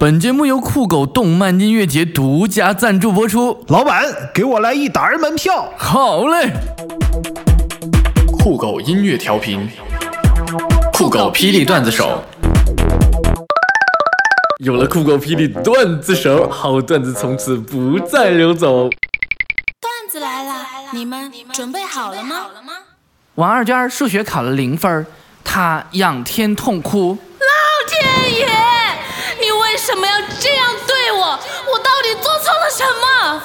本节目由酷狗动漫音乐节独家赞助播出。老板，给我来一打人门票。好嘞！酷狗音乐调频，酷狗霹雳段子手。有了酷狗霹雳段子手，好段子从此不再流走。段子来了，你们准备好了吗？王二娟数学考了零分，她仰天痛哭。老天爷！为什么要这样对我？我到底做错了什么？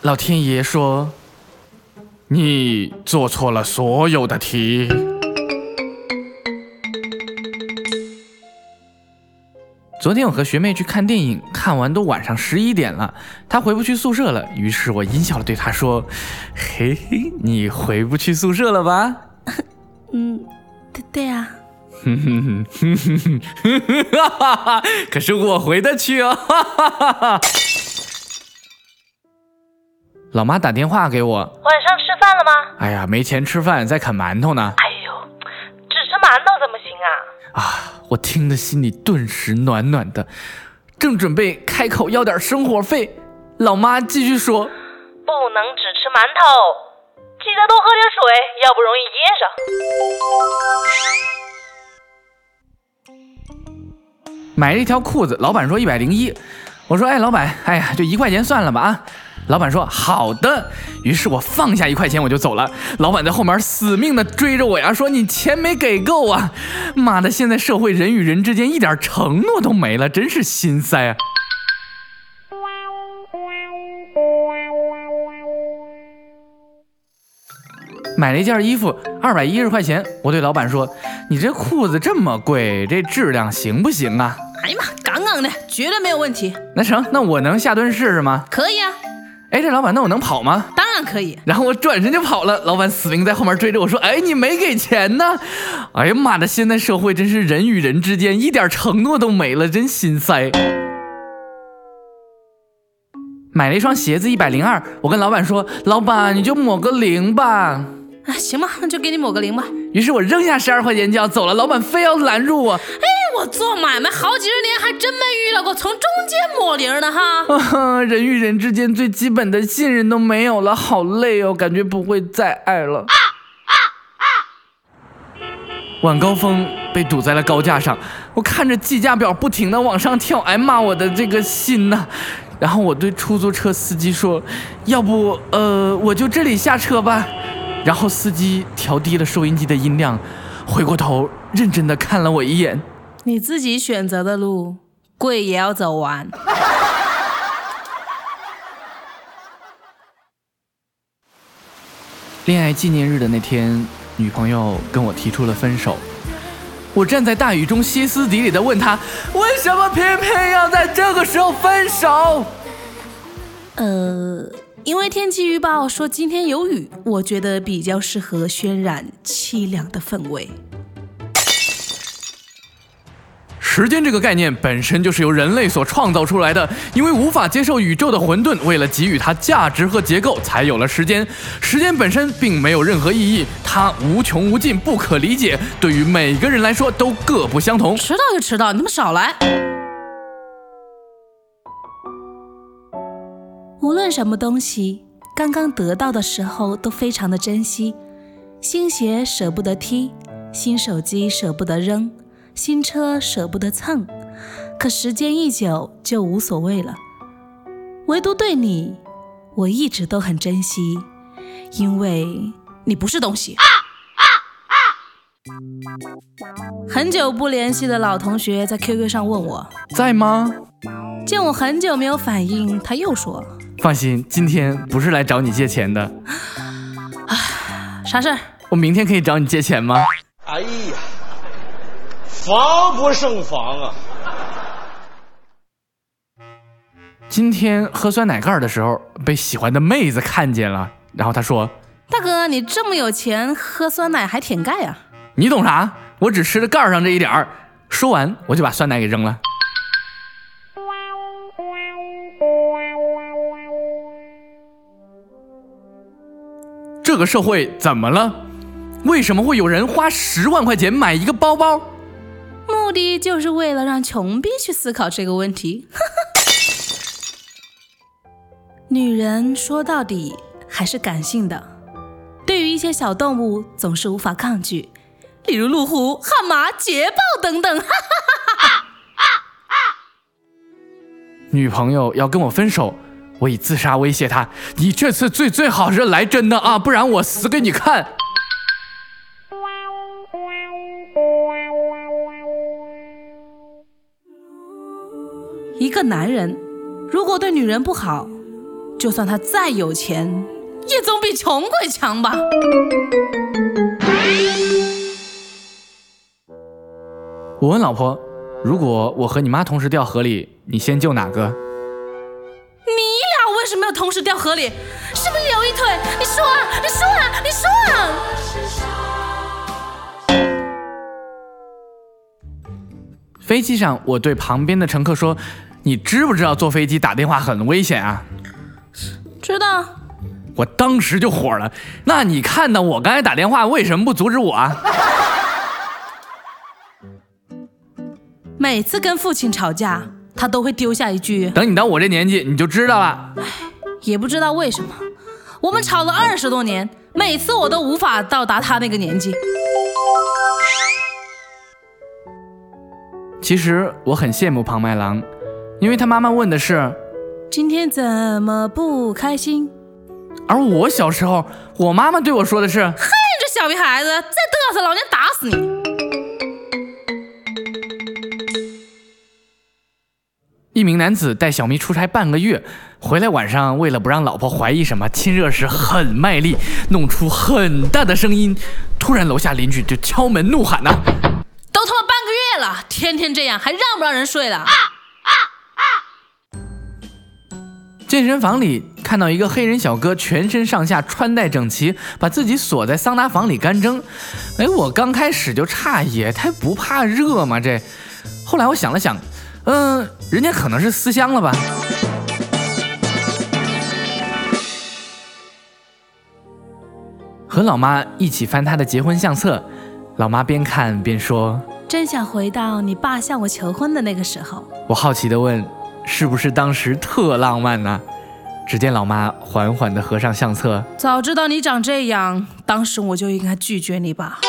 老天爷说：“你做错了所有的题。”昨天我和学妹去看电影，看完都晚上十一点了，她回不去宿舍了。于是我阴笑的对她说：“嘿嘿，你回不去宿舍了吧？”嗯，对对呀。哼哼哼哼哼哼哈哈哈！可是我回得去哦，哈哈哈哈！老妈打电话给我，晚上吃饭了吗？哎呀，没钱吃饭，在啃馒头呢。哎呦，只吃馒头怎么行啊？啊，我听得心里顿时暖暖的，正准备开口要点生活费，老妈继续说，不能只吃馒头，记得多喝点水，要不容易噎上。买了一条裤子，老板说一百零一，我说哎，老板，哎呀，就一块钱算了吧啊。老板说好的，于是我放下一块钱我就走了。老板在后面死命的追着我呀，说你钱没给够啊！妈的，现在社会人与人之间一点承诺都没了，真是心塞啊。买了一件衣服，二百一十块钱，我对老板说，你这裤子这么贵，这质量行不行啊？哎呀妈，杠杠的，绝对没有问题。那成，那我能下蹲试试吗？可以啊。哎，这老板，那我能跑吗？当然可以。然后我转身就跑了，老板死命在后面追着我说：“哎，你没给钱呢！”哎呀妈的，现在社会真是人与人之间一点承诺都没了，真心塞。买了一双鞋子，一百零二。我跟老板说：“老板，你就抹个零吧。”啊，行吧，那就给你抹个零吧。于是我扔下十二块钱就要走了，老板非要拦住我。哎，我做买卖好几十年，还真没遇到过从中间抹零的哈。人与人之间最基本的信任都没有了，好累哦，感觉不会再爱了。啊啊啊！晚高峰被堵在了高架上，我看着计价表不停的往上跳，哎骂我的这个心呐。然后我对出租车司机说：“要不，呃，我就这里下车吧。”然后司机调低了收音机的音量，回过头认真的看了我一眼。你自己选择的路，贵也要走完。恋爱纪念日的那天，女朋友跟我提出了分手。我站在大雨中，歇斯底里的问她：为什么偏偏要在这个时候分手？呃。因为天气预报说今天有雨，我觉得比较适合渲染凄凉的氛围。时间这个概念本身就是由人类所创造出来的，因为无法接受宇宙的混沌，为了给予它价值和结构，才有了时间。时间本身并没有任何意义，它无穷无尽，不可理解，对于每个人来说都各不相同。迟到就迟到，你们少来。无论什么东西，刚刚得到的时候都非常的珍惜。新鞋舍不得踢，新手机舍不得扔，新车舍不得蹭。可时间一久就无所谓了。唯独对你，我一直都很珍惜，因为你不是东西。很久不联系的老同学在 QQ 上问我在吗？见我很久没有反应，他又说。放心，今天不是来找你借钱的。啊，啥事儿？我明天可以找你借钱吗？哎呀，防不胜防啊！今天喝酸奶盖的时候，被喜欢的妹子看见了，然后她说：“大哥，你这么有钱，喝酸奶还舔盖啊？”你懂啥？我只吃了盖上这一点儿。说完，我就把酸奶给扔了。这个社会怎么了？为什么会有人花十万块钱买一个包包？目的就是为了让穷逼去思考这个问题。女人说到底还是感性的，对于一些小动物总是无法抗拒，例如路虎、悍马、捷豹等等。女朋友要跟我分手，我以自杀威胁她：“你这次最最好是来真的啊，不然我死给你看。”一个男人如果对女人不好，就算他再有钱，也总比穷鬼强吧。我问老婆：“如果我和你妈同时掉河里，你先救哪个？”你俩为什么要同时掉河里？是不是有一腿？你说啊！你说啊！你说啊！飞机上，我对旁边的乘客说：“你知不知道坐飞机打电话很危险啊？”知道。我当时就火了。那你看到我刚才打电话，为什么不阻止我啊？每次跟父亲吵架，他都会丢下一句：“等你到我这年纪，你就知道了。”也不知道为什么，我们吵了二十多年，每次我都无法到达他那个年纪。其实我很羡慕庞麦郎，因为他妈妈问的是：“今天怎么不开心？”而我小时候，我妈妈对我说的是：“嘿，这小屁孩子，再嘚瑟，老娘打死你！”一名男子带小咪出差半个月，回来晚上为了不让老婆怀疑什么，亲热时很卖力，弄出很大的声音。突然楼下邻居就敲门怒喊呐：“都他妈半个月了，天天这样，还让不让人睡了？”健身房里看到一个黑人小哥，全身上下穿戴整齐，把自己锁在桑拿房里干蒸。哎，我刚开始就诧异，他不怕热吗？这，后来我想了想。嗯，人家可能是思乡了吧。和老妈一起翻他的结婚相册，老妈边看边说：“真想回到你爸向我求婚的那个时候。”我好奇的问：“是不是当时特浪漫呢？”只见老妈缓缓的合上相册：“早知道你长这样，当时我就应该拒绝你吧。”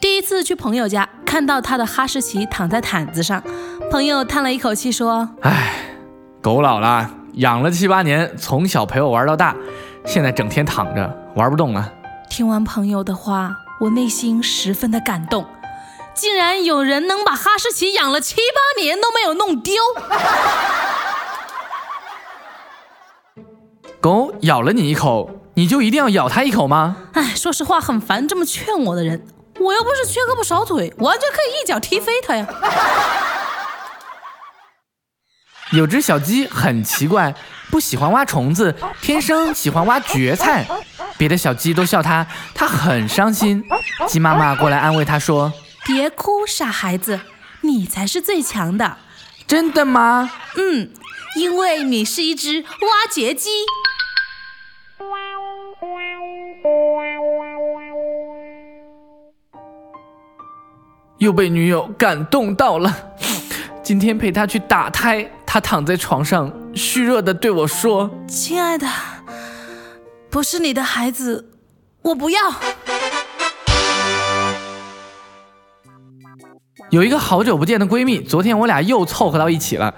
第一次去朋友家，看到他的哈士奇躺在毯子上，朋友叹了一口气说：“唉，狗老了，养了七八年，从小陪我玩到大，现在整天躺着玩不动了。”听完朋友的话，我内心十分的感动，竟然有人能把哈士奇养了七八年都没有弄丢。狗咬了你一口，你就一定要咬它一口吗？哎，说实话，很烦这么劝我的人。我又不是缺胳膊少腿，完全可以一脚踢飞它呀！有只小鸡很奇怪，不喜欢挖虫子，天生喜欢挖蕨菜。别的小鸡都笑他，他很伤心。鸡妈妈过来安慰他说：“别哭，傻孩子，你才是最强的。”真的吗？嗯，因为你是一只挖掘机。又被女友感动到了。今天陪她去打胎，她躺在床上，虚弱的对我说：“亲爱的，不是你的孩子，我不要。”有一个好久不见的闺蜜，昨天我俩又凑合到一起了。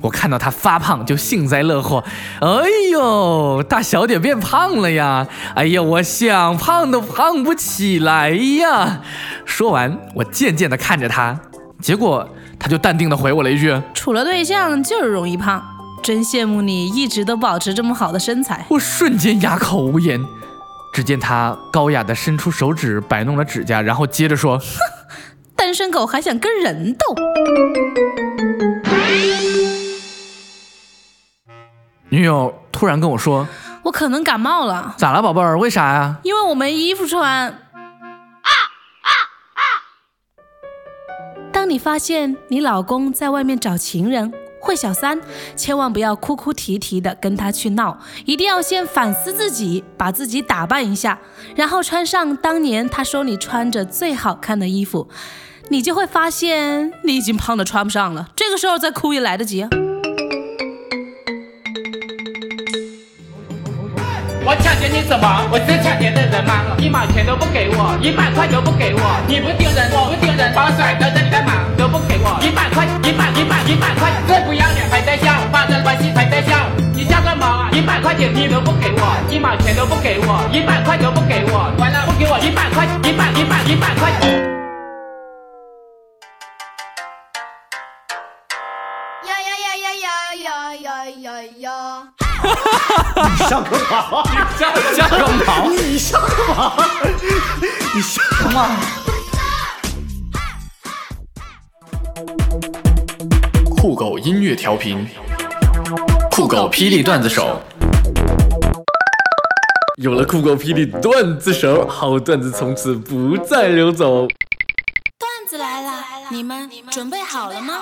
我看到她发胖就幸灾乐祸。哎呦，大小姐变胖了呀！哎呀，我想胖都胖不起来呀！说完，我渐渐地看着她，结果她就淡定地回我了一句：“处了对象就是容易胖，真羡慕你一直都保持这么好的身材。”我瞬间哑口无言。只见他高雅的伸出手指摆弄了指甲，然后接着说。哼 单身狗还想跟人斗？女友突然跟我说：“我可能感冒了。”咋了，宝贝儿？为啥呀？因为我没衣服穿。当你发现你老公在外面找情人，会小三，千万不要哭哭啼啼的跟他去闹，一定要先反思自己，把自己打扮一下，然后穿上当年他说你穿着最好看的衣服，你就会发现你已经胖的穿不上了。这个时候再哭也来得及啊。我抢劫你什么？我是抢劫的人吗？一毛钱都不给我，一百块都不给我，你不丢人，我不丢人，把我甩在这里干嘛？都不给我，一百块，一百，一百，一百块，这不要脸还在笑，发生关系才在笑，你笑个毛啊！一百块钱你都不给我，一毛钱都不给我，一百块都不给我，完了不给我一百块，一百，一百，一百块。你上个毛！下下个毛！你上个毛！你上嘛！酷狗音乐调频，酷狗霹雳段子手。有了酷狗霹雳段子手，好段子从此不再流走。段子来了，你们准备好了吗？